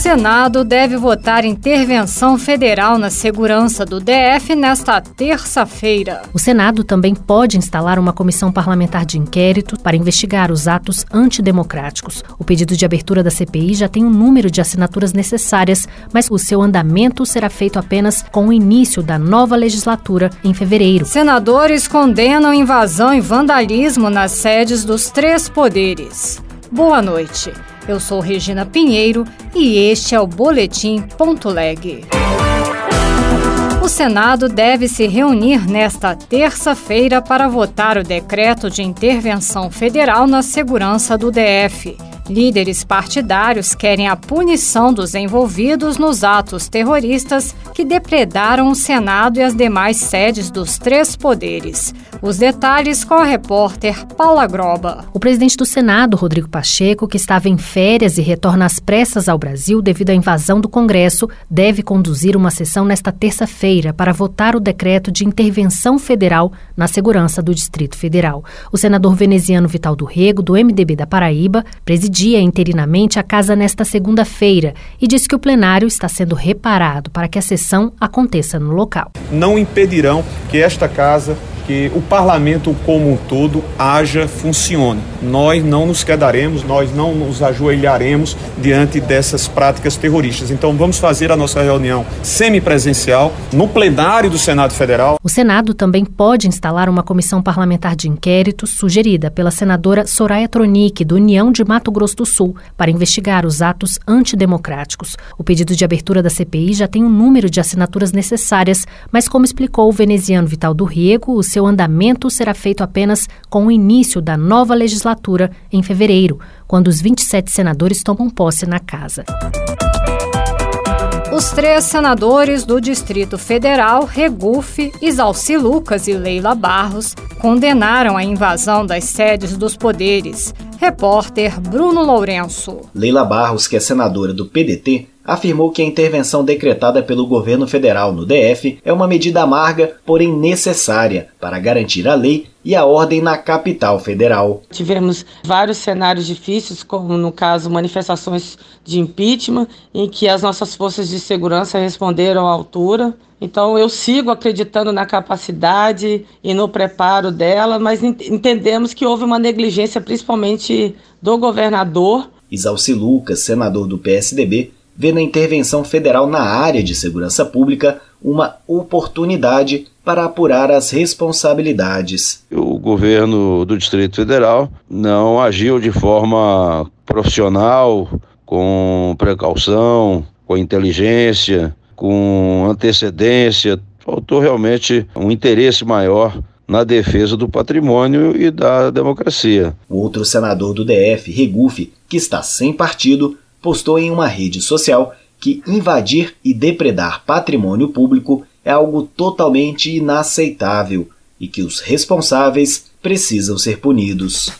Senado deve votar intervenção federal na segurança do DF nesta terça-feira. O Senado também pode instalar uma comissão parlamentar de inquérito para investigar os atos antidemocráticos. O pedido de abertura da CPI já tem um número de assinaturas necessárias, mas o seu andamento será feito apenas com o início da nova legislatura em fevereiro. Senadores condenam invasão e vandalismo nas sedes dos três poderes. Boa noite. Eu sou Regina Pinheiro e este é o Boletim Ponto Leg. O Senado deve se reunir nesta terça-feira para votar o decreto de intervenção federal na segurança do DF. Líderes partidários querem a punição dos envolvidos nos atos terroristas que depredaram o Senado e as demais sedes dos três poderes. Os detalhes com a repórter Paula Groba. O presidente do Senado, Rodrigo Pacheco, que estava em férias e retorna às pressas ao Brasil devido à invasão do Congresso, deve conduzir uma sessão nesta terça-feira para votar o decreto de intervenção federal na segurança do Distrito Federal. O senador veneziano Vital do Rego, do MDB da Paraíba, presidiu presidia interinamente a casa nesta segunda-feira e disse que o plenário está sendo reparado para que a sessão aconteça no local. Não impedirão que esta casa que o parlamento como um todo haja, funcione. Nós não nos quedaremos, nós não nos ajoelharemos diante dessas práticas terroristas. Então vamos fazer a nossa reunião semipresencial no plenário do Senado Federal. O Senado também pode instalar uma comissão parlamentar de inquérito sugerida pela senadora Soraya Tronic, do União de Mato Grosso do Sul, para investigar os atos antidemocráticos. O pedido de abertura da CPI já tem um número de assinaturas necessárias, mas como explicou o veneziano Vital do Riego, o seu seu andamento será feito apenas com o início da nova legislatura em fevereiro, quando os 27 senadores tomam posse na casa. Os três senadores do Distrito Federal, Regufe, Isalci Lucas e Leila Barros, condenaram a invasão das sedes dos poderes. Repórter Bruno Lourenço. Leila Barros, que é senadora do PDT, afirmou que a intervenção decretada pelo governo federal no DF é uma medida amarga, porém necessária, para garantir a lei e a ordem na capital federal. Tivemos vários cenários difíceis, como no caso manifestações de impeachment, em que as nossas forças de segurança responderam à altura. Então eu sigo acreditando na capacidade e no preparo dela, mas entendemos que houve uma negligência principalmente do governador. Isalci Lucas, senador do PSDB, vê na intervenção federal na área de segurança pública uma oportunidade para apurar as responsabilidades. O governo do Distrito Federal não agiu de forma profissional, com precaução, com inteligência, com antecedência. Faltou realmente um interesse maior na defesa do patrimônio e da democracia. O outro senador do DF, Regufe, que está sem partido, postou em uma rede social que invadir e depredar patrimônio público é algo totalmente inaceitável e que os responsáveis precisam ser punidos.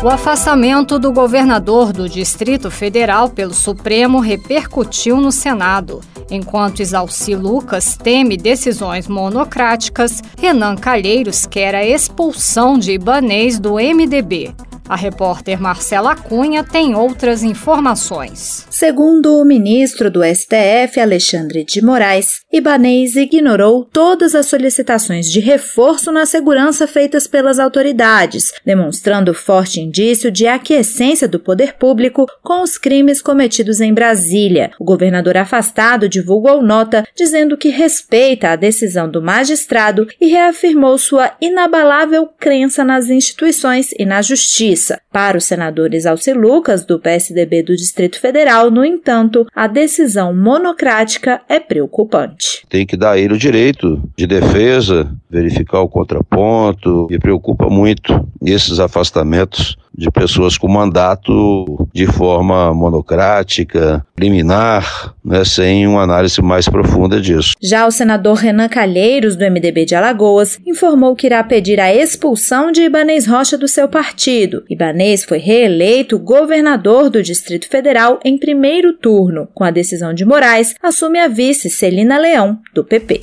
O afastamento do governador do Distrito Federal pelo Supremo repercutiu no Senado. Enquanto Isalci Lucas teme decisões monocráticas, Renan Calheiros quer a expulsão de Ibanês do MDB. A repórter Marcela Cunha tem outras informações. Segundo o ministro do STF, Alexandre de Moraes, Ibanez ignorou todas as solicitações de reforço na segurança feitas pelas autoridades, demonstrando forte indício de aquiescência do poder público com os crimes cometidos em Brasília. O governador afastado divulgou nota dizendo que respeita a decisão do magistrado e reafirmou sua inabalável crença nas instituições e na justiça. Justiça. Para os senadores Alci Lucas, do PSDB do Distrito Federal, no entanto, a decisão monocrática é preocupante. Tem que dar a ele o direito de defesa, verificar o contraponto, e preocupa muito esses afastamentos de pessoas com mandato de forma monocrática, liminar, né, sem uma análise mais profunda disso. Já o senador Renan Calheiros, do MDB de Alagoas, informou que irá pedir a expulsão de Ibanês Rocha do seu partido. Ibanês foi reeleito governador do Distrito Federal em primeiro turno. Com a decisão de Moraes, assume a vice Celina Leão, do PP.